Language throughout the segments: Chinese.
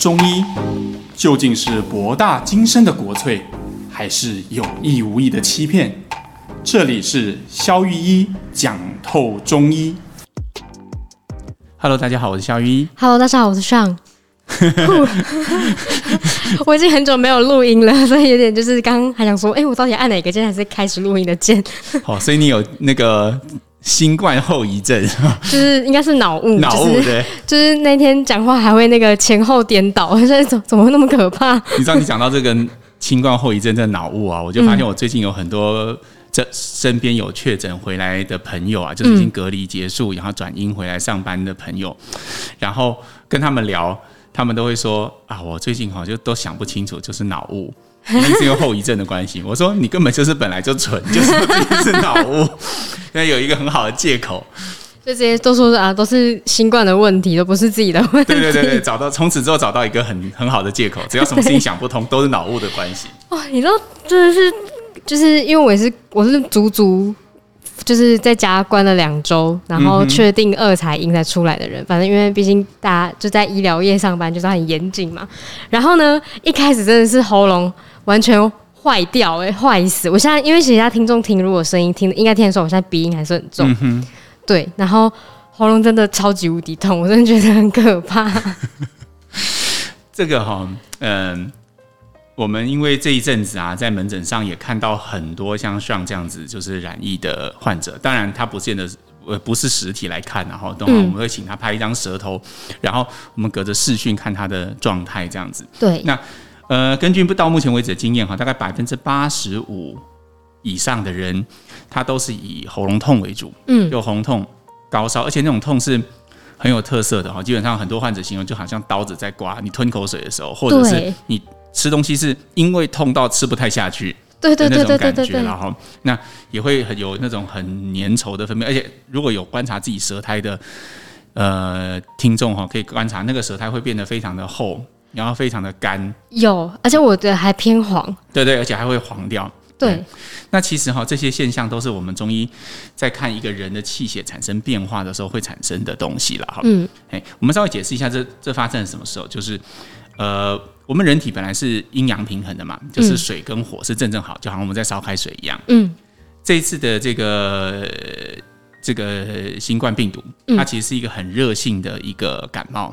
中医究竟是博大精深的国粹，还是有意无意的欺骗？这里是肖玉一讲透中医。Hello，大家好，我是肖玉一。Hello，大家好，我是 Sean。我已经很久没有录音了，所以有点就是刚刚还想说，哎、欸，我到底按哪个键还是开始录音的键？好，所以你有那个。新冠后遗症，就是应该是脑雾，脑雾对，就是那天讲话还会那个前后颠倒，现在怎怎么会那么可怕？你知道你讲到这个新冠后遗症的脑雾啊，我就发现我最近有很多这身边有确诊回来的朋友啊，就是已经隔离结束，然后转阴回来上班的朋友，然后跟他们聊，他们都会说啊，我最近好像就都想不清楚，就是脑雾。那 是因为后遗症的关系。我说你根本就是本来就蠢，就是自己是脑雾，因为有一个很好的借口，就这些都说是啊，都是新冠的问题，都不是自己的问题。对对对对，找到从此之后找到一个很很好的借口，只要什么事情想不通，都是脑雾的关系。哇，你知道真的是，就是因为我也是我是足足。就是在家关了两周，然后确定二才阴才出来的人。反正因为毕竟大家就在医疗业上班，就是很严谨嘛。然后呢，一开始真的是喉咙完全坏掉，哎，坏死！我现在因为其他听众听，如果声音听应该听得出，我现在鼻音还是很重。嗯、对，然后喉咙真的超级无敌痛，我真的觉得很可怕。这个哈，嗯。我们因为这一阵子啊，在门诊上也看到很多像像这样子就是染疫的患者。当然，他不见得呃不是实体来看，然后等会我们会请他拍一张舌头，然后我们隔着视讯看他的状态这样子。对。那呃，根据到目前为止的经验哈，大概百分之八十五以上的人，他都是以喉咙痛为主。嗯。有喉咙痛、高烧，而且那种痛是很有特色的哈。基本上很多患者形容就好像刀子在刮你吞口水的时候，或者是你。吃东西是因为痛到吃不太下去，对对对对对对，然后那也会很有那种很粘稠的分泌，而且如果有观察自己舌苔的呃听众哈，可以观察那个舌苔会变得非常的厚，然后非常的干，有，而且我的还偏黄，对对，而且还会黄掉。对，对，那其实哈这些现象都是我们中医在看一个人的气血产生变化的时候会产生的东西了哈。嗯，哎，我们稍微解释一下这这发生什么时候，就是呃。我们人体本来是阴阳平衡的嘛，就是水跟火是正正好，就好像我们在烧开水一样。嗯，这一次的这个这个新冠病毒，它其实是一个很热性的一个感冒，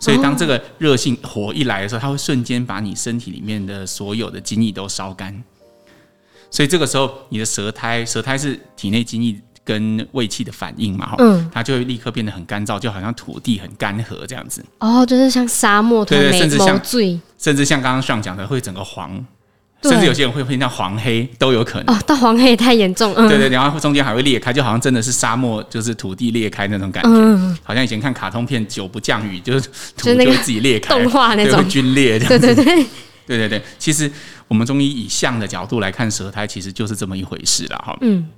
所以当这个热性火一来的时候，它会瞬间把你身体里面的所有的精液都烧干，所以这个时候你的舌苔，舌苔是体内精液。跟胃气的反应嘛，哈，嗯，它就会立刻变得很干燥，就好像土地很干涸这样子。哦，就是像沙漠，对，对，甚至像最，甚至像刚刚上讲的，会整个黄，甚至有些人会变成黄黑都有可能。哦，到黄黑也太严重，嗯，对对，然后中间还会裂开，就好像真的是沙漠，就是土地裂开那种感觉，嗯，好像以前看卡通片，久不降雨，就是土就会自己裂开，动画那种龟裂这样子，对对对，对 对对。其实我们中医以象的角度来看舌苔，其实就是这么一回事了，哈，嗯。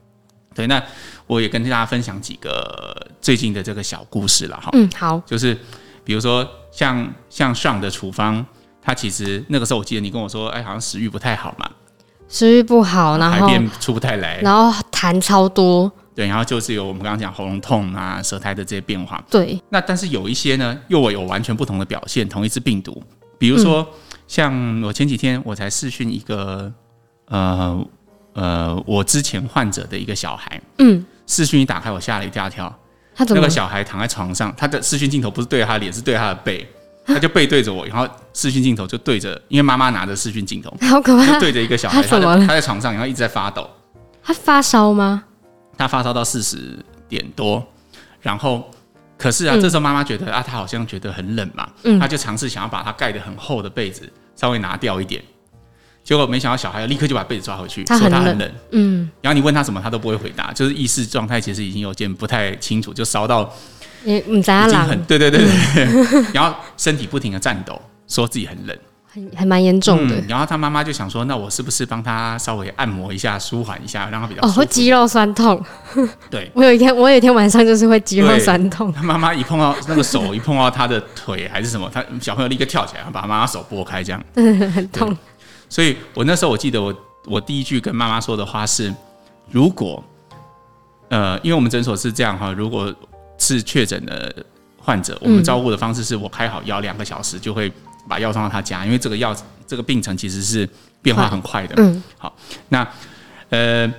对，那我也跟大家分享几个最近的这个小故事了哈。嗯，好，就是比如说像像上的处方，他其实那个时候我记得你跟我说，哎，好像食欲不太好嘛，食欲不好，然后排便出不太来，然后痰超多，对，然后就是有我们刚刚讲喉咙痛啊、舌苔的这些变化。对，那但是有一些呢，又有完全不同的表现，同一只病毒，比如说、嗯、像我前几天我才视讯一个呃。呃，我之前患者的一个小孩，嗯，视讯一打开，我吓了一大跳。他怎么？那个小孩躺在床上，他的视讯镜头不是对着他的脸，是对着他的背，他就背对着我，然后视讯镜头就对着，因为妈妈拿着视讯镜头，好可怕，就对着一个小孩，他他在床上，然后一直在发抖。他发烧吗？他发烧到四十点多，然后可是啊，嗯、这时候妈妈觉得啊，他好像觉得很冷嘛，嗯，他就尝试想要把他盖得很厚的被子稍微拿掉一点。结果没想到小孩立刻就把被子抓回去，他说他很冷，嗯，然后你问他什么，他都不会回答，就是意识状态其实已经有点不太清楚，就烧到，嗯，已经很，对对对对，然后身体不停的颤抖，说自己很冷，还还蛮严重的。然后他妈妈就想说，那我是不是帮他稍微按摩一下，舒缓一下，让他比较哦，会肌肉酸痛。对，我有一天，我有一天晚上就是会肌肉酸痛。他妈妈一碰到那个手，一碰到他的腿还是什么，他小朋友立刻跳起来，把妈妈手拨开，这样，很痛。所以我那时候我记得我我第一句跟妈妈说的话是，如果，呃，因为我们诊所是这样哈，如果是确诊的患者，我们照顾的方式是我开好药两个小时就会把药送到他家，因为这个药这个病程其实是变化很快的。嗯，好，那呃，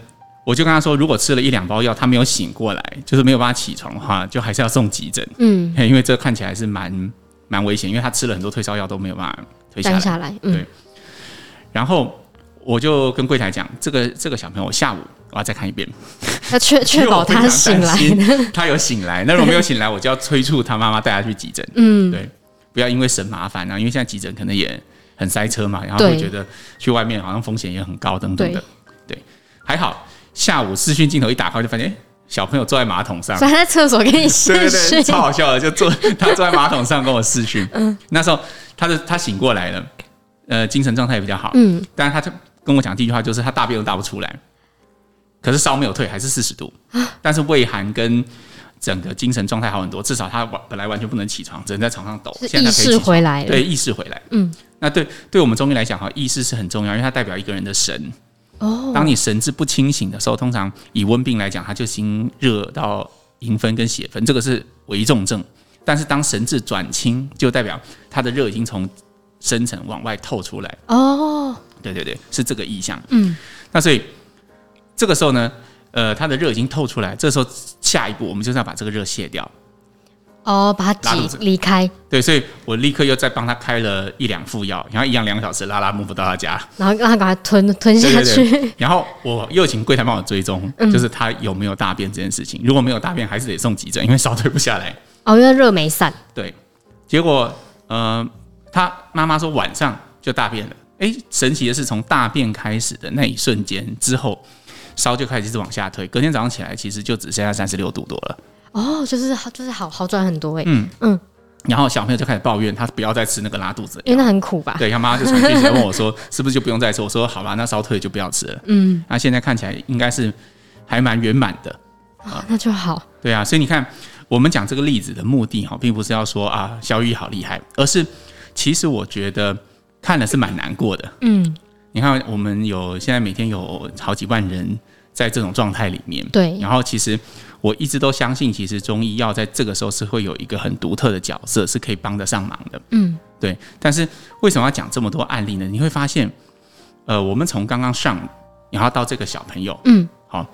我就跟他说，如果吃了一两包药，他没有醒过来，就是没有办法起床的话，就还是要送急诊。嗯，因为这看起来是蛮蛮危险，因为他吃了很多退烧药都没有办法退下来。下来，嗯，对。然后我就跟柜台讲，这个这个小朋友下午我要再看一遍，要确确保他醒来，他有醒来。那如果没有醒来，我就要催促他妈妈带他去急诊。嗯，对。不要因为省麻烦啊，因为现在急诊可能也很塞车嘛，然后会觉得去外面好像风险也很高等等的。对，对，还好下午视讯镜头一打开就发现，小朋友坐在马桶上，他在厕所跟你视讯，对对对，超好笑的，就坐他坐在马桶上跟我视讯。嗯，那时候他的他醒过来了，呃，精神状态也比较好。嗯，但是他就跟我讲第一句话就是他大便都大不出来，可是烧没有退，还是四十度，但是胃寒跟。整个精神状态好很多，至少他完本来完全不能起床，只能在床上抖。现在可以起床，意识回来了，对，意识回来。嗯，那对对我们中医来讲哈，意识是很重要，因为它代表一个人的神。哦，当你神志不清醒的时候，通常以温病来讲，它就经热到营分跟血分，这个是危重症。但是当神志转清，就代表他的热已经从深层往外透出来。哦，对对对，是这个意象。嗯，那所以这个时候呢？呃，他的热已经透出来，这时候下一步我们就是要把这个热卸掉。哦，把它挤离开。对，所以我立刻又再帮他开了一两副药，然后一样两个小时拉拉木不到他家，然后让他赶快吞吞下去。对对对，然后我又请柜台帮我追踪，嗯、就是他有没有大便这件事情。如果没有大便，还是得送急诊，因为烧退不下来。哦，因为热没散。对，结果呃，他妈妈说晚上就大便了。哎，神奇的是，从大便开始的那一瞬间之后。烧就开始一直往下退，隔天早上起来其实就只剩下三十六度多了。哦，就是好，就是好好转很多哎。嗯嗯。然后小朋友就开始抱怨，他不要再吃那个拉肚子，因为那很苦吧？对，他妈妈就传讯息问我说，是不是就不用再吃？我说好吧，那烧退就不要吃了。嗯。那现在看起来应该是还蛮圆满的。啊、哦，那就好。对啊，所以你看，我们讲这个例子的目的哈，并不是要说啊，小雨好厉害，而是其实我觉得看了是蛮难过的。嗯。你看，我们有现在每天有好几万人在这种状态里面，对。然后其实我一直都相信，其实中医药在这个时候是会有一个很独特的角色，是可以帮得上忙的。嗯，对。但是为什么要讲这么多案例呢？你会发现，呃，我们从刚刚上，然后到这个小朋友，嗯，好，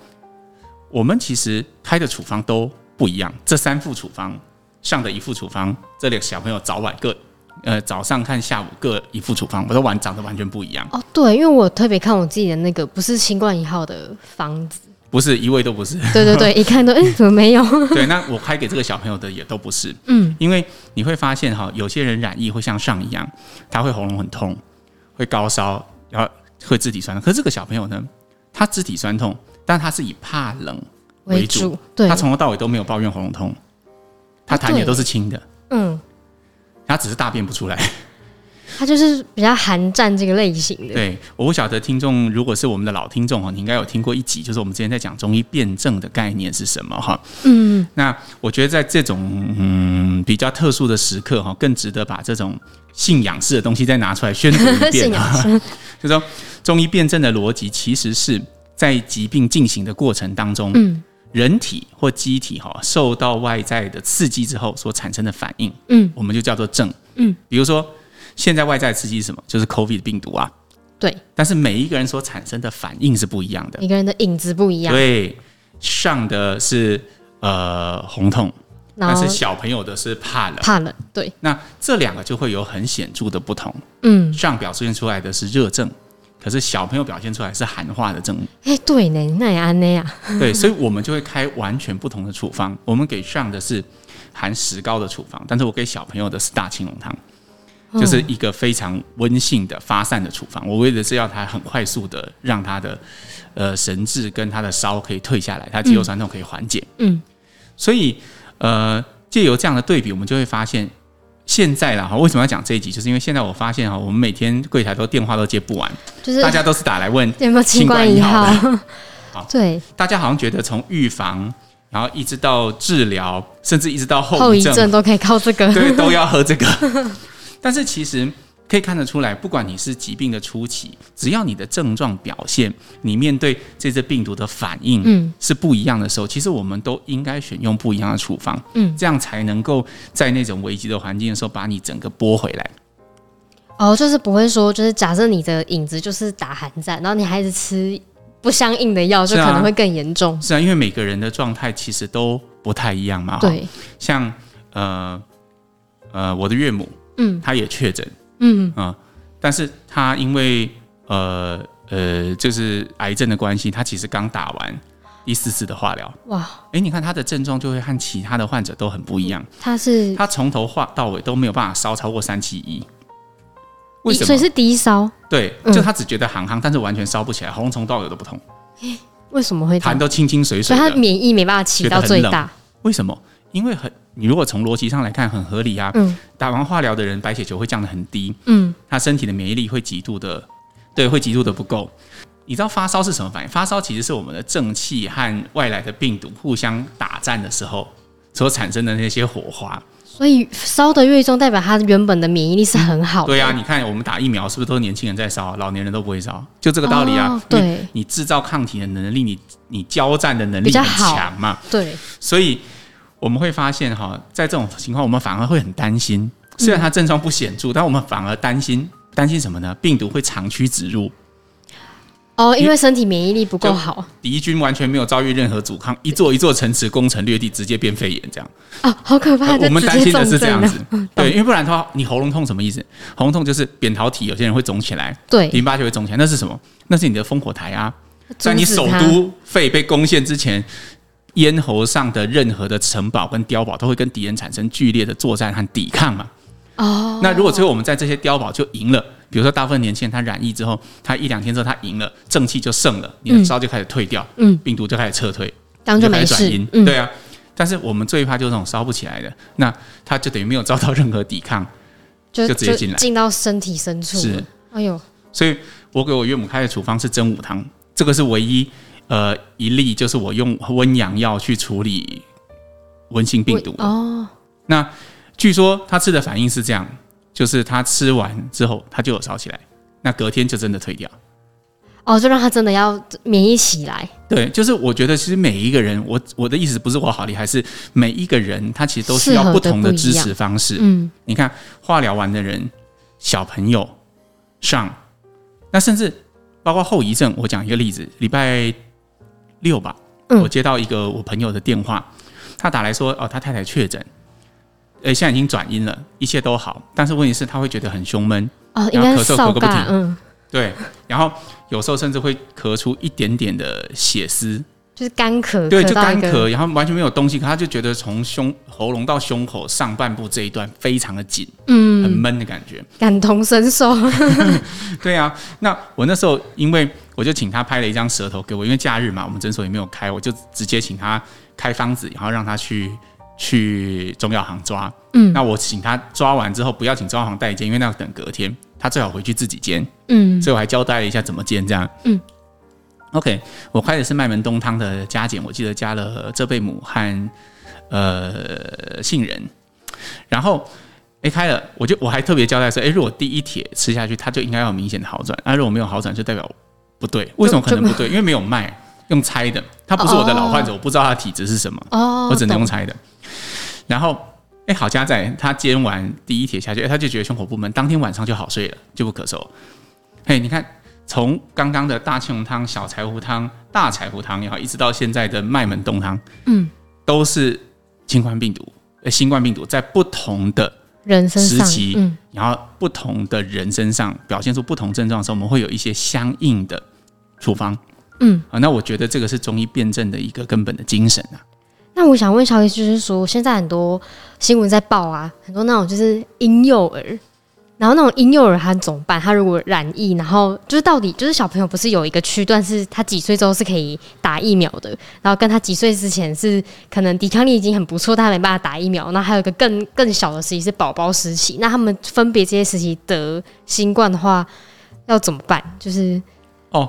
我们其实开的处方都不一样。这三副处方上的一副处方，这两个小朋友早晚各。呃，早上看，下午各一副处方，我都完长得完全不一样哦。对，因为我特别看我自己的那个，不是新冠一号的方子，不是一位都不是。对对对，一看都哎、欸，怎么没有？对，那我开给这个小朋友的也都不是。嗯，因为你会发现哈，有些人染疫会像上一样，他会喉咙很痛，会高烧，然后会肢体酸痛。可是这个小朋友呢，他肢体酸痛，但他是以怕冷为主，为主对，他从头到尾都没有抱怨喉咙痛，他痰也都是清的。只是大便不出来，他就是比较寒战这个类型的。对，我不晓得听众如果是我们的老听众哈，你应该有听过一集，就是我们之前在讲中医辩证的概念是什么哈。嗯，那我觉得在这种嗯比较特殊的时刻哈，更值得把这种信仰式的东西再拿出来宣读一遍。就是说中医辩证的逻辑，其实是在疾病进行的过程当中，嗯。人体或机体哈受到外在的刺激之后所产生的反应，嗯，我们就叫做症，嗯，比如说现在外在刺激是什么？就是 COVID 病毒啊，对。但是每一个人所产生的反应是不一样的，每个人的影子不一样。对，上的是呃红痛，但是小朋友的是怕冷，怕冷。对，那这两个就会有很显著的不同。嗯，上表现出来的是热症。可是小朋友表现出来是寒化的症，哎，对呢，那也安那呀。对，所以我们就会开完全不同的处方。我们给上的是含石膏的处方，但是我给小朋友的是大青龙汤，就是一个非常温性的发散的处方。我为的是要他很快速的让他的呃神志跟他的烧可以退下来，他肌肉酸痛可以缓解。嗯，所以呃借由这样的对比，我们就会发现。现在啦哈，为什么要讲这一集？就是因为现在我发现哈，我们每天柜台都电话都接不完，就是大家都是打来问有没有新冠一号的。好，对，大家好像觉得从预防，然后一直到治疗，甚至一直到后遗症，后遗症都可以靠这个，对，都要喝这个。但是其实。可以看得出来，不管你是疾病的初期，只要你的症状表现，你面对这只病毒的反应，嗯，是不一样的时候，其实我们都应该选用不一样的处方，嗯，这样才能够在那种危机的环境的时候，把你整个拨回来。哦，就是不会说，就是假设你的影子就是打寒战，然后你还是吃不相应的药，就可能会更严重。是啊，因为每个人的状态其实都不太一样嘛。对，像呃呃，我的岳母，嗯，她也确诊，嗯啊、呃，但是他因为呃呃，就是癌症的关系，他其实刚打完。第四次的化疗，哇！哎、欸，你看他的症状就会和其他的患者都很不一样。他是他从头化到尾都没有办法烧超过三七一，为什么？所以是低烧。对，就他只觉得寒寒，但是完全烧不起来，喉咙从头到尾都不痛。为什么会痰都清清水水？所以他免疫没办法起到最大。为什么？因为很，你如果从逻辑上来看，很合理啊。嗯。打完化疗的人，白血球会降得很低。嗯。他身体的免疫力会极度的，对，会极度的不够。你知道发烧是什么反应？发烧其实是我们的正气和外来的病毒互相打战的时候所产生的那些火花。所以烧的越重，代表他原本的免疫力是很好的。对啊，你看我们打疫苗是不是都是年轻人在烧，老年人都不会烧？就这个道理啊。哦、对，你制造抗体的能力，你你交战的能力很强嘛。对，所以我们会发现哈，在这种情况，我们反而会很担心。虽然它症状不显著，但我们反而担心担心什么呢？病毒会长驱直入。哦，因为身体免疫力不够好，敌军完全没有遭遇任何阻抗，一座一座城池攻城略地，直接变肺炎这样。哦，好可怕！我们担心的是这样子，对，因为不然的话，你喉咙痛什么意思？喉咙痛就是扁桃体有些人会肿起来，对，淋巴就会肿起来，那是什么？那是你的烽火台啊，在你首都肺被攻陷之前，咽喉上的任何的城堡跟碉堡都会跟敌人产生剧烈的作战和抵抗嘛。哦，那如果最后我们在这些碉堡就赢了。比如说，大部分年轻人他染疫之后，他一两天之后他赢了，正气就盛了，你的烧就开始退掉，嗯，病毒就开始撤退，当就没事，转阴，对啊。但是我们最怕就是这种烧不起来的，那他就等于没有遭到任何抵抗，就直接进来，进到身体深处。是，哎呦，所以我给我岳母开的处方是真武汤，这个是唯一呃一例，就是我用温阳药去处理温性病毒哦。那据说他吃的反应是这样。就是他吃完之后，他就有烧起来，那隔天就真的退掉。哦，就让他真的要免疫起来。对，就是我觉得其实每一个人，我我的意思不是我好厉害，是每一个人他其实都需要不同的支持方式。嗯，你看化疗完的人，小朋友上，那甚至包括后遗症。我讲一个例子，礼拜六吧，我接到一个我朋友的电话，他打来说，哦，他太太确诊。呃，现在已经转阴了，一切都好，但是问题是他会觉得很胸闷，哦，然后咳嗽咳个不停，嗯，对，然后有时候甚至会咳出一点点的血丝，就是干咳，对，就干咳，然后完全没有东西，可他就觉得从胸喉咙到胸口上半部这一段非常的紧，嗯，很闷的感觉，感同身受，对啊，那我那时候因为我就请他拍了一张舌头给我，因为假日嘛，我们诊所也没有开，我就直接请他开方子，然后让他去。去中药行抓，嗯，那我请他抓完之后，不要请中药行代煎，因为那要等隔天，他最好回去自己煎，嗯，所以我还交代了一下怎么煎，这样，嗯，OK，我开的是麦门冬汤的加减，我记得加了浙贝母和呃杏仁，然后哎开了，我就我还特别交代说，哎，如果第一帖吃下去，它就应该要有明显的好转，那、啊、如果没有好转，就代表不对，为什么可能不对？因为没有卖，用猜的，他不是我的老患者，哦、我不知道他的体质是什么，哦，我只能用猜的。然后，哎，好家在他煎完第一帖下去，哎，他就觉得胸口不闷，当天晚上就好睡了，就不咳嗽。嘿，你看，从刚刚的大青龙汤、小柴胡汤、大柴胡汤也好，一直到现在的麦门冬汤，嗯，都是新冠病毒，呃，新冠病毒在不同的人时期，嗯，然后不同的人身上表现出不同症状的时候，我们会有一些相应的处方，嗯，啊，那我觉得这个是中医辨证的一个根本的精神啊。那我想问小 S，就是说现在很多新闻在报啊，很多那种就是婴幼儿，然后那种婴幼儿他怎么办？他如果染疫，然后就是到底就是小朋友不是有一个区段是他几岁之后是可以打疫苗的，然后跟他几岁之前是可能抵抗力已经很不错，他没办法打疫苗。那还有一个更更小的时期是宝宝时期，那他们分别这些时期得新冠的话要怎么办？就是哦。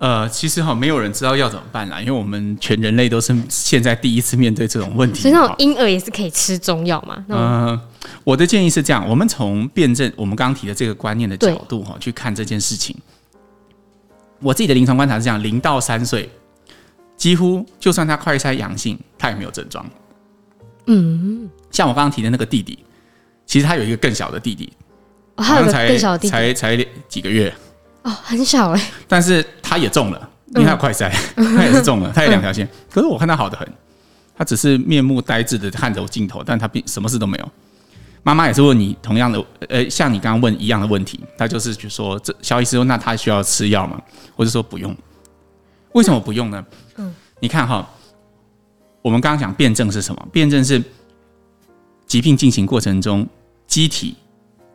呃，其实哈，没有人知道要怎么办啦，因为我们全人类都是现在第一次面对这种问题。所以那种婴儿也是可以吃中药嘛？嗯、呃，我的建议是这样：我们从辩证，我们刚刚提的这个观念的角度哈，去看这件事情。我自己的临床观察是这样：零到三岁，几乎就算他快筛阳性，他也没有症状。嗯，像我刚刚提的那个弟弟，其实他有一个更小的弟弟。好像才才才几个月哦，很小哎。但是他也中了，因为他快筛，他也是中了，他有两条线。可是我看他好得很，他只是面目呆滞的看着镜头，但他并什么事都没有。妈妈也是问你同样的，呃，像你刚刚问一样的问题，他就是就说这肖医师说，那他需要吃药吗？我就说不用？为什么不用呢？嗯，你看哈，我们刚刚讲辩证是什么？辩证是疾病进行过程中机体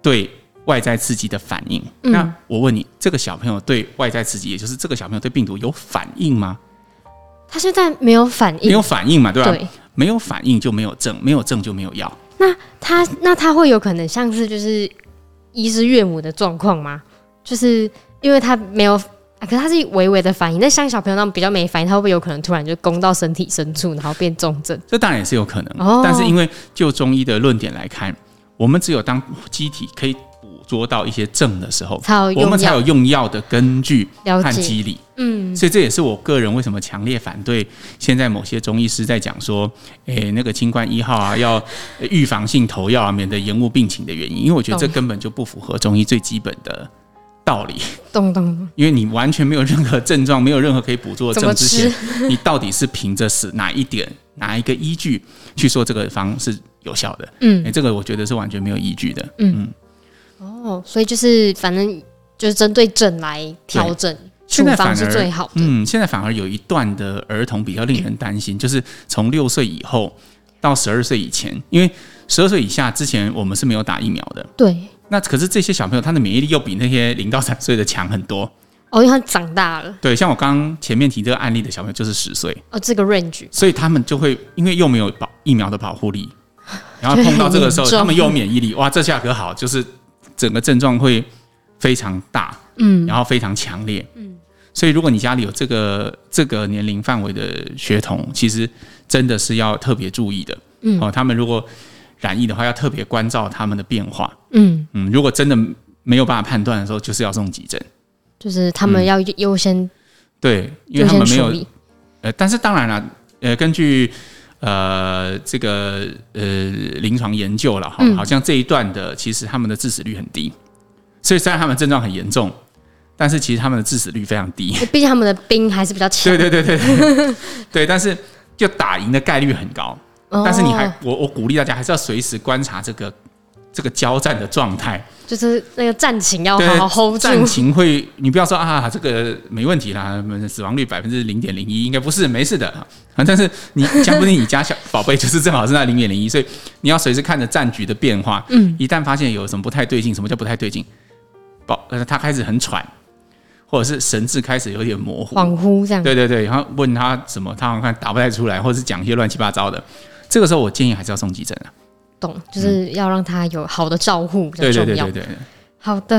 对外在刺激的反应。那我问你，这个小朋友对外在刺激，也就是这个小朋友对病毒有反应吗？他现在没有反应，没有反应嘛，对吧？对，没有反应就没有症，没有症就没有药。那他那他会有可能像是就是医师岳母的状况吗？就是因为他没有啊，可是他是微微的反应。那像小朋友那种比较没反应，他会不会有可能突然就攻到身体深处，然后变重症？这当然也是有可能。哦，但是因为就中医的论点来看，我们只有当机体可以捕捉到一些症的时候，我们才有用药的根据和机理。嗯，所以这也是我个人为什么强烈反对现在某些中医师在讲说，诶，那个清冠一号啊，要预防性投药啊，免得延误病情的原因。因为我觉得这根本就不符合中医最基本的道理。懂懂。因为你完全没有任何症状，没有任何可以捕捉的症之前，你到底是凭着是哪一点、哪一个依据去说这个方是有效的？嗯，诶，这个我觉得是完全没有依据的。嗯。哦，所以就是反正就是针对症来调整，现在反而是最好的。嗯，现在反而有一段的儿童比较令人担心，就是从六岁以后到十二岁以前，因为十二岁以下之前我们是没有打疫苗的。对。那可是这些小朋友他的免疫力又比那些零到三岁的强很多。哦，因为他长大了。对，像我刚刚前面提这个案例的小朋友就是十岁。哦，这个 range。所以他们就会因为又没有保疫苗的保护力，然后碰到这个时候 他们又有免疫力，哇，这下可好，就是。整个症状会非常大，嗯，然后非常强烈，嗯，所以如果你家里有这个这个年龄范围的学童，其实真的是要特别注意的，嗯，哦，他们如果染疫的话，要特别关照他们的变化，嗯。嗯，如果真的没有办法判断的时候，就是要送急诊，就是他们要优先、嗯、对，因为他们没有，呃，但是当然了，呃，根据。呃，这个呃，临床研究了哈，好像这一段的其实他们的致死率很低，所以虽然他们症状很严重，但是其实他们的致死率非常低。毕竟他们的兵还是比较强。对对对对对，对，但是就打赢的概率很高。但是你还，我我鼓励大家还是要随时观察这个。这个交战的状态，就是那个战情要好好 hold 住。战情会，你不要说啊，这个没问题啦，死亡率百分之零点零一，应该不是没事的啊。但是你讲不定你家小宝贝就是正好是那零点零一，所以你要随时看着战局的变化。嗯，一旦发现有什么不太对劲，什么叫不太对劲？宝，呃，他开始很喘，或者是神志开始有点模糊、恍惚这样。对对对，然后问他什么，他好像看打不太出来，或者是讲一些乱七八糟的。这个时候我建议还是要送急诊啊。懂，就是要让他有好的照护比较重要。对对对对对。好的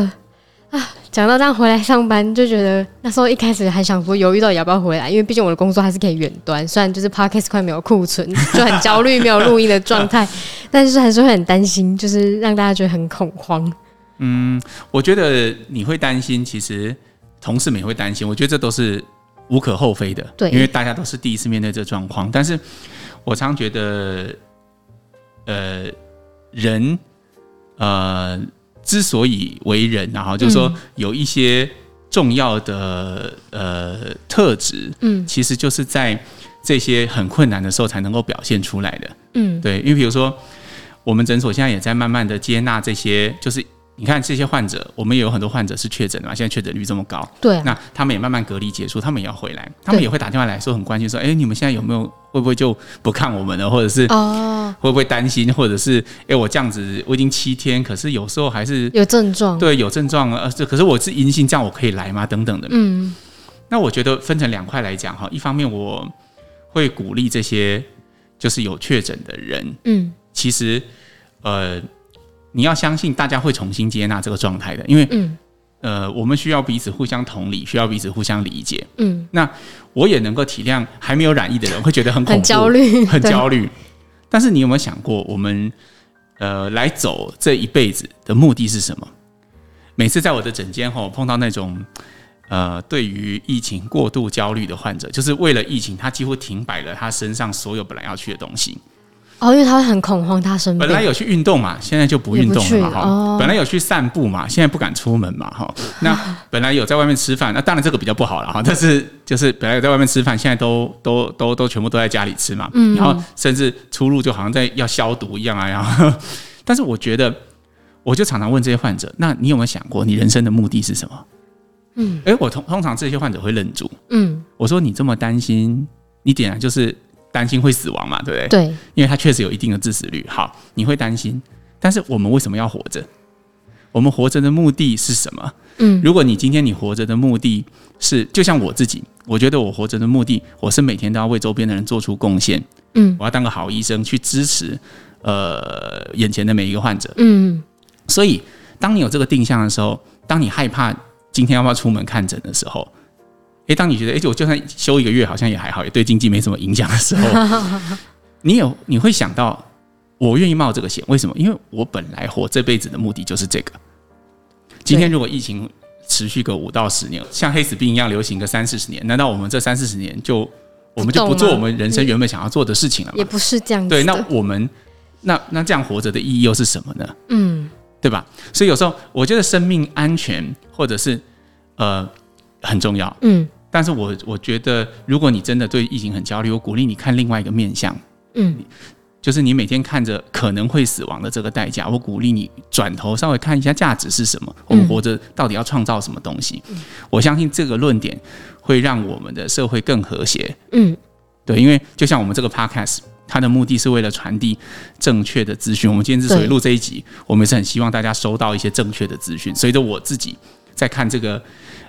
啊，讲到这样回来上班，就觉得那时候一开始还想说犹豫到底要不要回来，因为毕竟我的工作还是可以远端，虽然就是 Podcast 快没有库存，就很焦虑没有录音的状态，但是还是会很担心，就是让大家觉得很恐慌。嗯，我觉得你会担心，其实同事们也会担心，我觉得这都是无可厚非的。对，因为大家都是第一次面对这状况，但是我常觉得。呃，人呃之所以为人，然后就是说有一些重要的呃特质，嗯，其实就是在这些很困难的时候才能够表现出来的，嗯，对，因为比如说我们诊所现在也在慢慢的接纳这些，就是。你看这些患者，我们也有很多患者是确诊的嘛，现在确诊率这么高，对、啊，那他们也慢慢隔离结束，他们也要回来，他们也会打电话来说很关心，说，哎，你们现在有没有会不会就不看我们了，或者是哦，会不会担心，或者是哎，我这样子我已经七天，可是有时候还是有症状，对，有症状，呃，这可是我是阴性，这样我可以来吗？等等的，嗯，那我觉得分成两块来讲哈，一方面我会鼓励这些就是有确诊的人，嗯，其实呃。你要相信大家会重新接纳这个状态的，因为，嗯、呃，我们需要彼此互相同理，需要彼此互相理解。嗯，那我也能够体谅还没有染疫的人会觉得很恐怖、很焦虑、很焦虑。但是你有没有想过，我们呃来走这一辈子的目的是什么？每次在我的诊间后碰到那种呃对于疫情过度焦虑的患者，就是为了疫情，他几乎停摆了他身上所有本来要去的东西。哦，因为他会很恐慌，他生病。本来有去运动嘛，现在就不运动了嘛哈。哦、本来有去散步嘛，现在不敢出门嘛哈。那本来有在外面吃饭，那当然这个比较不好了哈。但是就是本来有在外面吃饭，现在都都都都全部都在家里吃嘛。嗯。然后甚至出入就好像在要消毒一样啊。然后，但是我觉得，我就常常问这些患者：那你有没有想过，你人生的目的是什么？嗯。哎，我通通常这些患者会愣住。嗯。我说你这么担心，你点燃就是。担心会死亡嘛，对不对？对，因为它确实有一定的致死率。好，你会担心，但是我们为什么要活着？我们活着的目的是什么？嗯，如果你今天你活着的目的是，就像我自己，我觉得我活着的目的，我是每天都要为周边的人做出贡献。嗯，我要当个好医生，去支持呃眼前的每一个患者。嗯，所以当你有这个定向的时候，当你害怕今天要不要出门看诊的时候。诶，当你觉得诶，我就算休一个月，好像也还好，也对经济没什么影响的时候，你有你会想到，我愿意冒这个险，为什么？因为我本来活这辈子的目的就是这个。今天如果疫情持续个五到十年，像黑死病一样流行个三四十年，难道我们这三四十年就我们就不做我们人生原本想要做的事情了吗？也不是这样子。对，那我们那那这样活着的意义又是什么呢？嗯，对吧？所以有时候我觉得生命安全或者是呃很重要。嗯。但是我我觉得，如果你真的对疫情很焦虑，我鼓励你看另外一个面向，嗯，就是你每天看着可能会死亡的这个代价，我鼓励你转头稍微看一下价值是什么，我们活着到底要创造什么东西？嗯，我相信这个论点会让我们的社会更和谐。嗯，对，因为就像我们这个 podcast，它的目的是为了传递正确的资讯。我们今天之所以录这一集，我们是很希望大家收到一些正确的资讯。随着我自己在看这个。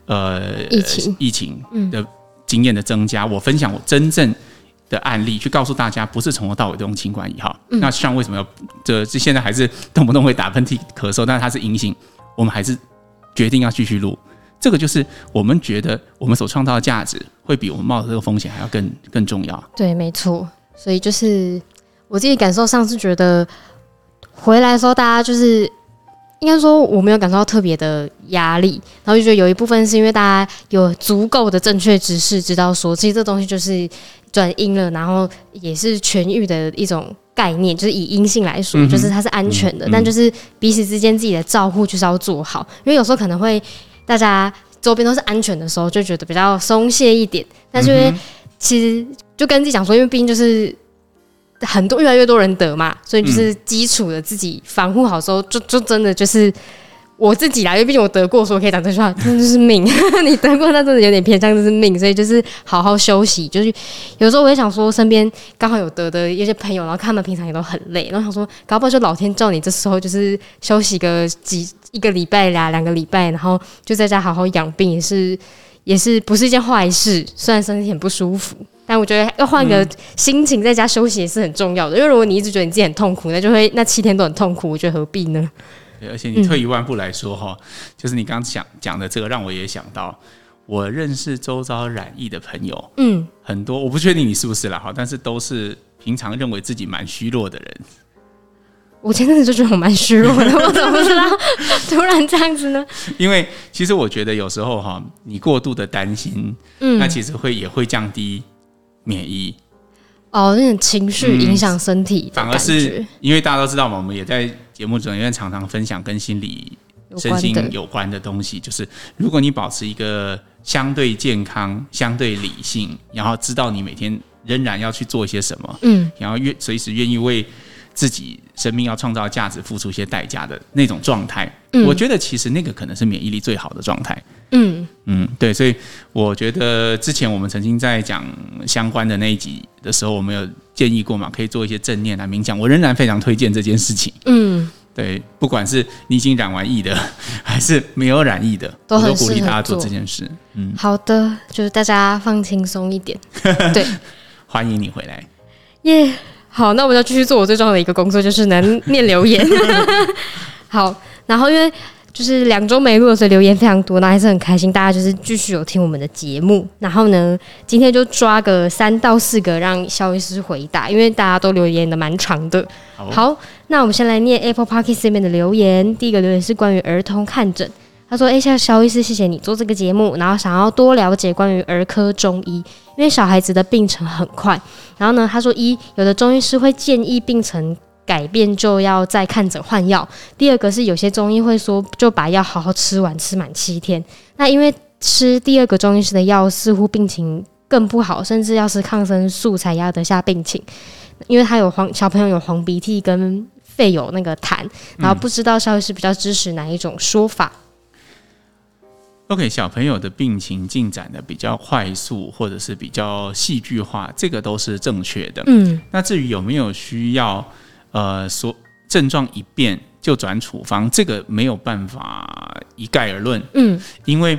呃，疫情疫情的经验的增加，嗯、我分享我真正的案例，去告诉大家，不是从头到尾都用清冠一号。嗯、那像为什么要这这现在还是动不动会打喷嚏、咳嗽，但是它是阴性，我们还是决定要继续录。这个就是我们觉得我们所创造的价值，会比我们冒的这个风险还要更更重要。对，没错。所以就是我自己感受上是觉得回来的时候，大家就是。应该说我没有感受到特别的压力，然后就觉得有一部分是因为大家有足够的正确知识，知道说其实这东西就是转阴了，然后也是痊愈的一种概念，就是以阴性来说，就是它是安全的，但就是彼此之间自己的照护就是要做好，因为有时候可能会大家周边都是安全的时候，就觉得比较松懈一点，但是因为其实就跟自己讲说，因为毕竟就是。很多越来越多人得嘛，所以就是基础的自己防护好之后，就就真的就是我自己啦，因为毕竟我得过，所以我可以讲这句话，真的就是命。你得过，那真的有点偏向就是命，所以就是好好休息。就是有时候我也想说，身边刚好有得的一些朋友，然后他们平常也都很累，然后想说，搞不好就老天叫你这时候就是休息个几一个礼拜啦，两个礼拜，然后就在家好好养病，也是也是不是一件坏事。虽然身体很不舒服。但我觉得要换个心情，在家休息也是很重要的。因为如果你一直觉得你自己很痛苦，那就会那七天都很痛苦。我觉得何必呢？对，而且你退一万步来说哈，嗯、就是你刚讲讲的这个，让我也想到，我认识周遭染疫的朋友，嗯，很多我不确定你是不是啦哈，但是都是平常认为自己蛮虚弱的人。我前阵子就觉得我蛮虚弱的，我怎么不知道 突然这样子呢？因为其实我觉得有时候哈，你过度的担心，嗯，那其实会也会降低。免疫。哦，那种情绪影响身体、嗯，反而是因为大家都知道嘛，我们也在节目中因为常常分享跟心理、身心有关的东西。就是如果你保持一个相对健康、相对理性，然后知道你每天仍然要去做一些什么，嗯，然后愿随时愿意为自己生命要创造价值付出一些代价的那种状态，嗯，我觉得其实那个可能是免疫力最好的状态。嗯嗯，对，所以我觉得之前我们曾经在讲相关的那一集的时候，我们有建议过嘛，可以做一些正念来冥想。我仍然非常推荐这件事情。嗯，对，不管是你已经染完疫的，还是没有染疫的，都很我都鼓励大家做这件事。嗯，好的，就是大家放轻松一点。对，欢迎你回来。耶，yeah, 好，那我要继续做我最重要的一个工作，就是能念留言。好，然后因为。就是两周没录，所以留言非常多，那还是很开心。大家就是继续有听我们的节目，然后呢，今天就抓个三到四个让肖医师回答，因为大家都留言的蛮长的。好，好，那我们先来念 Apple Podcast 这边的留言。第一个留言是关于儿童看诊，他说：“哎，萧萧医师，谢谢你做这个节目，然后想要多了解关于儿科中医，因为小孩子的病程很快。然后呢，他说一有的中医师会建议病程改变就要再看诊换药。第二个是有些中医会说就把药好好吃完，吃满七天。那因为吃第二个中医师的药，似乎病情更不好，甚至要吃抗生素才压得下病情。因为他有黄小朋友有黄鼻涕跟肺有那个痰，然后不知道萧医师比较支持哪一种说法。” OK，小朋友的病情进展的比较快速，或者是比较戏剧化，这个都是正确的。嗯，那至于有没有需要，呃，说症状一变就转处方，这个没有办法一概而论。嗯，因为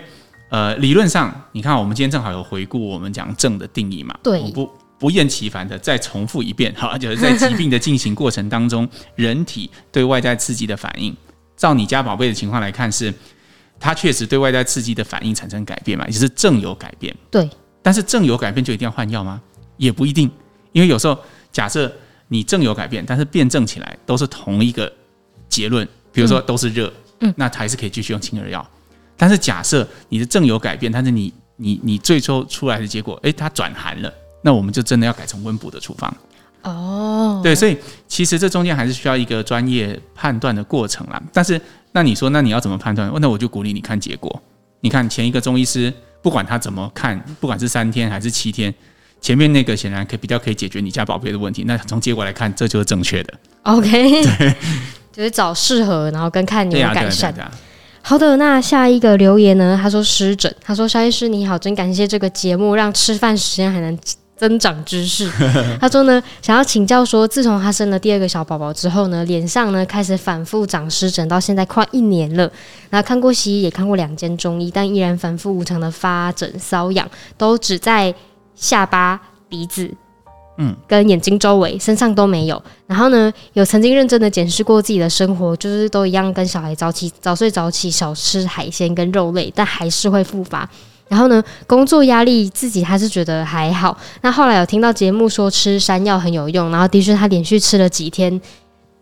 呃，理论上，你看，我们今天正好有回顾我们讲症的定义嘛。对，我不不厌其烦的再重复一遍，哈，就是在疾病的进行过程当中，人体对外在刺激的反应，照你家宝贝的情况来看是。它确实对外在刺激的反应产生改变嘛，也就是症有改变。对，但是症有改变就一定要换药吗？也不一定，因为有时候假设你症有改变，但是辩证起来都是同一个结论，比如说都是热，嗯，那还是可以继续用清热药。但是假设你的症有改变，但是你你你最终出来的结果，诶，它转寒了，那我们就真的要改成温补的处方。哦，对，所以其实这中间还是需要一个专业判断的过程啦。但是。那你说，那你要怎么判断？那我就鼓励你看结果。你看前一个中医师，不管他怎么看，不管是三天还是七天，前面那个显然可以比较可以解决你家宝贝的问题。那从结果来看，这就是正确的。OK，对，就是找适合，然后跟看你有改善。对啊，对啊，对啊。好的，那下一个留言呢？他说湿疹，他说肖医师你好，真感谢这个节目，让吃饭时间还能。增长知识，他说呢，想要请教说，自从他生了第二个小宝宝之后呢，脸上呢开始反复长湿疹，到现在快一年了。那看过西医，也看过两间中医，但依然反复无常的发疹瘙痒，都只在下巴、鼻子，嗯，跟眼睛周围，身上都没有。然后呢，有曾经认真的检视过自己的生活，就是都一样，跟小孩早起、早睡早起，少吃海鲜跟肉类，但还是会复发。然后呢，工作压力自己还是觉得还好。那后来有听到节目说吃山药很有用，然后的确他连续吃了几天，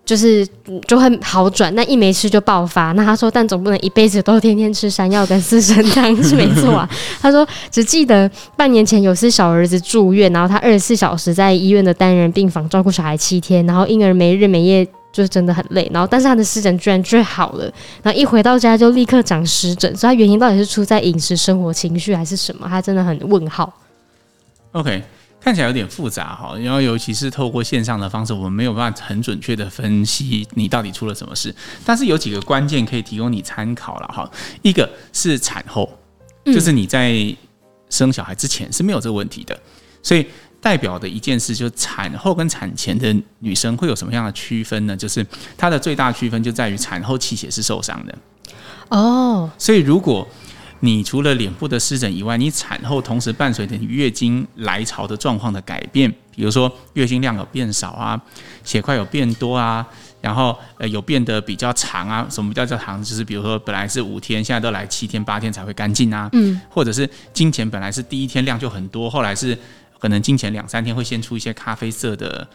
就是就会好转。那一没吃就爆发。那他说，但总不能一辈子都天天吃山药跟四神汤是没错啊。他说只记得半年前有次小儿子住院，然后他二十四小时在医院的单人病房照顾小孩七天，然后婴儿没日没夜。就是真的很累，然后但是他的湿疹居然最好了，然后一回到家就立刻长湿疹，所以他原因到底是出在饮食、生活、情绪还是什么？他真的很问号。OK，看起来有点复杂哈，然后尤其是透过线上的方式，我们没有办法很准确的分析你到底出了什么事，但是有几个关键可以提供你参考了哈。一个是产后，就是你在生小孩之前是没有这个问题的，所以。代表的一件事，就是产后跟产前的女生会有什么样的区分呢？就是它的最大区分就在于产后气血是受伤的哦。所以如果你除了脸部的湿疹以外，你产后同时伴随着你月经来潮的状况的改变，比如说月经量有变少啊，血块有变多啊，然后呃有变得比较长啊，什么叫叫长？就是比如说本来是五天，现在都来七天八天才会干净啊，嗯，或者是经前本来是第一天量就很多，后来是。可能经前两三天会先出一些咖啡色的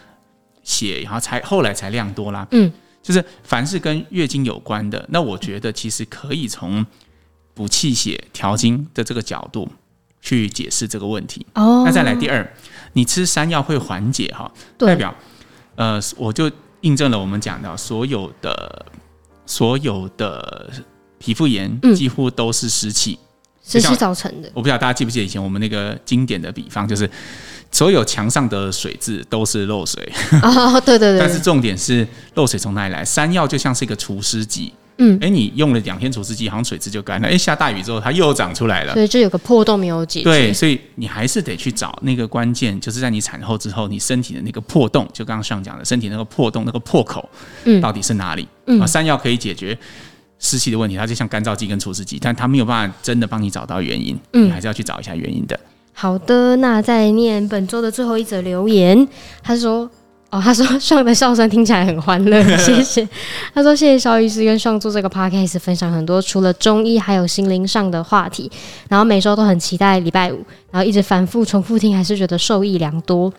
血，然后才后来才量多啦。嗯，就是凡是跟月经有关的，那我觉得其实可以从补气血、调经的这个角度去解释这个问题。哦，那再来第二，你吃山药会缓解哈，代表呃，我就印证了我们讲的所有的所有的皮肤炎几乎都是湿气。嗯湿气造成的，我不知道大家记不记得以前我们那个经典的比方，就是所有墙上的水渍都是漏水。哦，对对对。但是重点是漏水从哪里来？山药就像是一个除湿剂。嗯。哎，你用了两天除湿剂，好像水质就干了。哎，下大雨之后它又长出来了。所以就有个破洞没有解决。对，所以你还是得去找那个关键，就是在你产后之后，你身体的那个破洞，就刚刚上讲的身体那个破洞那个破口，嗯，到底是哪里？嗯，山药可以解决。湿气的问题，它就像干燥剂跟除湿剂，但它没有办法真的帮你找到原因，嗯，你还是要去找一下原因的。好的，那再念本周的最后一则留言，他说：“哦，他说爽的笑声听起来很欢乐，谢谢。”他说：“谢谢萧医师跟上做这个 podcast，分享很多除了中医还有心灵上的话题，然后每周都很期待礼拜五，然后一直反复重复听，还是觉得受益良多。”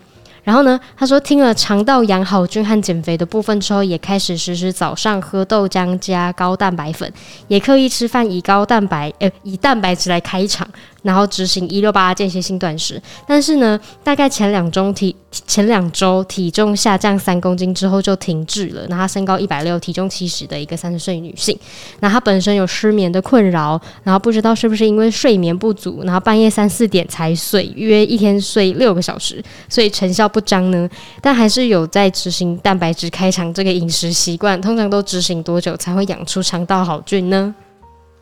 然后呢，他说听了肠道养好菌和减肥的部分之后，也开始实施早上喝豆浆加高蛋白粉，也刻意吃饭以高蛋白呃以蛋白质来开场，然后执行一六八间歇性断食。但是呢，大概前两周体前两周体重下降三公斤之后就停滞了。那她身高一百六，体重七十的一个三十岁女性。那她本身有失眠的困扰，然后不知道是不是因为睡眠不足，然后半夜三四点才睡，约一天睡六个小时，所以成效不彰呢。但还是有在执行蛋白质开肠这个饮食习惯。通常都执行多久才会养出肠道好菌呢？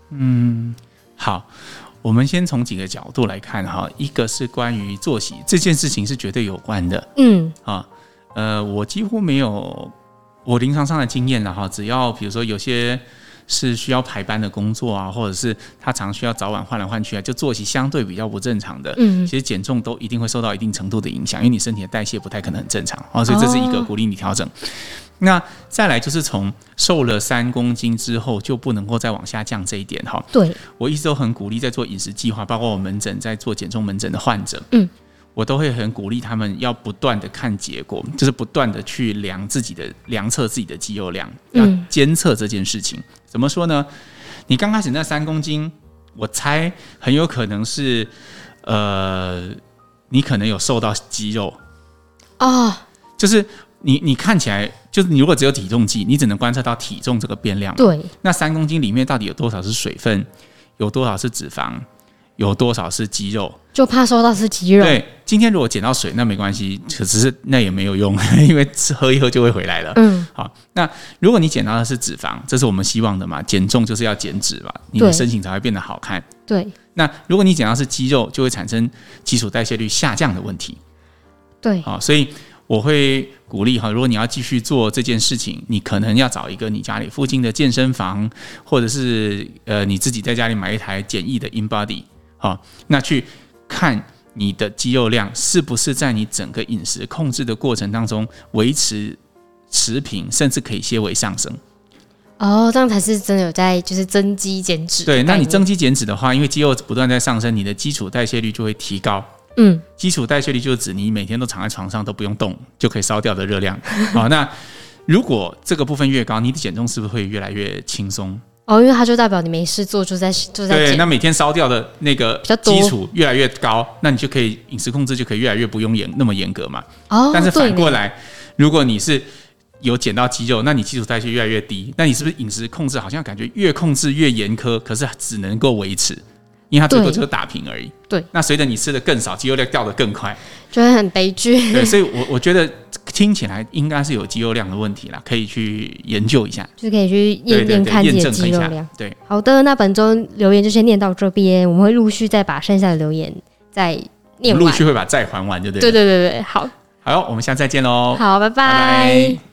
嗯，好，我们先从几个角度来看哈。一个是关于作息这件事情是绝对有关的。嗯啊，呃，我几乎没有我临床上的经验了哈。只要比如说有些。是需要排班的工作啊，或者是他常需要早晚换来换去啊，就作息相对比较不正常的，嗯，其实减重都一定会受到一定程度的影响，因为你身体的代谢不太可能很正常啊，所以这是一个鼓励你调整。哦、那再来就是从瘦了三公斤之后就不能够再往下降这一点哈。对，我一直都很鼓励在做饮食计划，包括我门诊在做减重门诊的患者，嗯。我都会很鼓励他们要不断的看结果，就是不断的去量自己的量测自己的肌肉量，要监测这件事情。嗯、怎么说呢？你刚开始那三公斤，我猜很有可能是，呃，你可能有瘦到肌肉啊，哦、就是你你看起来就是你如果只有体重计，你只能观测到体重这个变量。对，那三公斤里面到底有多少是水分，有多少是脂肪？有多少是肌肉？就怕说到是肌肉。对，今天如果减到水，那没关系，可是那也没有用，因为喝一喝就会回来了。嗯，好，那如果你减到的是脂肪，这是我们希望的嘛？减重就是要减脂嘛，你的身形才会变得好看。对。那如果你减到是肌肉，就会产生基础代谢率下降的问题。对。好，所以。我会鼓励哈，如果你要继续做这件事情，你可能要找一个你家里附近的健身房，或者是呃你自己在家里买一台简易的 InBody，好，那去看你的肌肉量是不是在你整个饮食控制的过程当中维持持平，甚至可以些微上升。哦，这样才是真的有在就是增肌减脂。对，那你增肌减脂的话，因为肌肉不断在上升，你的基础代谢率就会提高。嗯，基础代谢率就是指你每天都躺在床上都不用动就可以烧掉的热量。好，那如果这个部分越高，你的减重是不是会越来越轻松？哦，因为它就代表你没事做，就在就在对。那每天烧掉的那个基础越来越高，那你就可以饮食控制就可以越来越不用严那么严格嘛。哦，但是反过来，如果你是有减到肌肉，那你基础代谢越来越低，那你是不是饮食控制好像感觉越控制越严苛？可是只能够维持。因为它最多就是打平而已。对，那随着你吃的更少，肌肉量掉的更快，就会很悲剧。对，所以我我觉得听起来应该是有肌肉量的问题啦，可以去研究一下，就是可以去验验看自己的肌肉量。对，好的，那本周留言就先念到这边，我们会陆续再把剩下的留言再念完，陆续会把债还完，就对。对对对对，好，好，我们下次再见喽。好，拜拜。拜拜。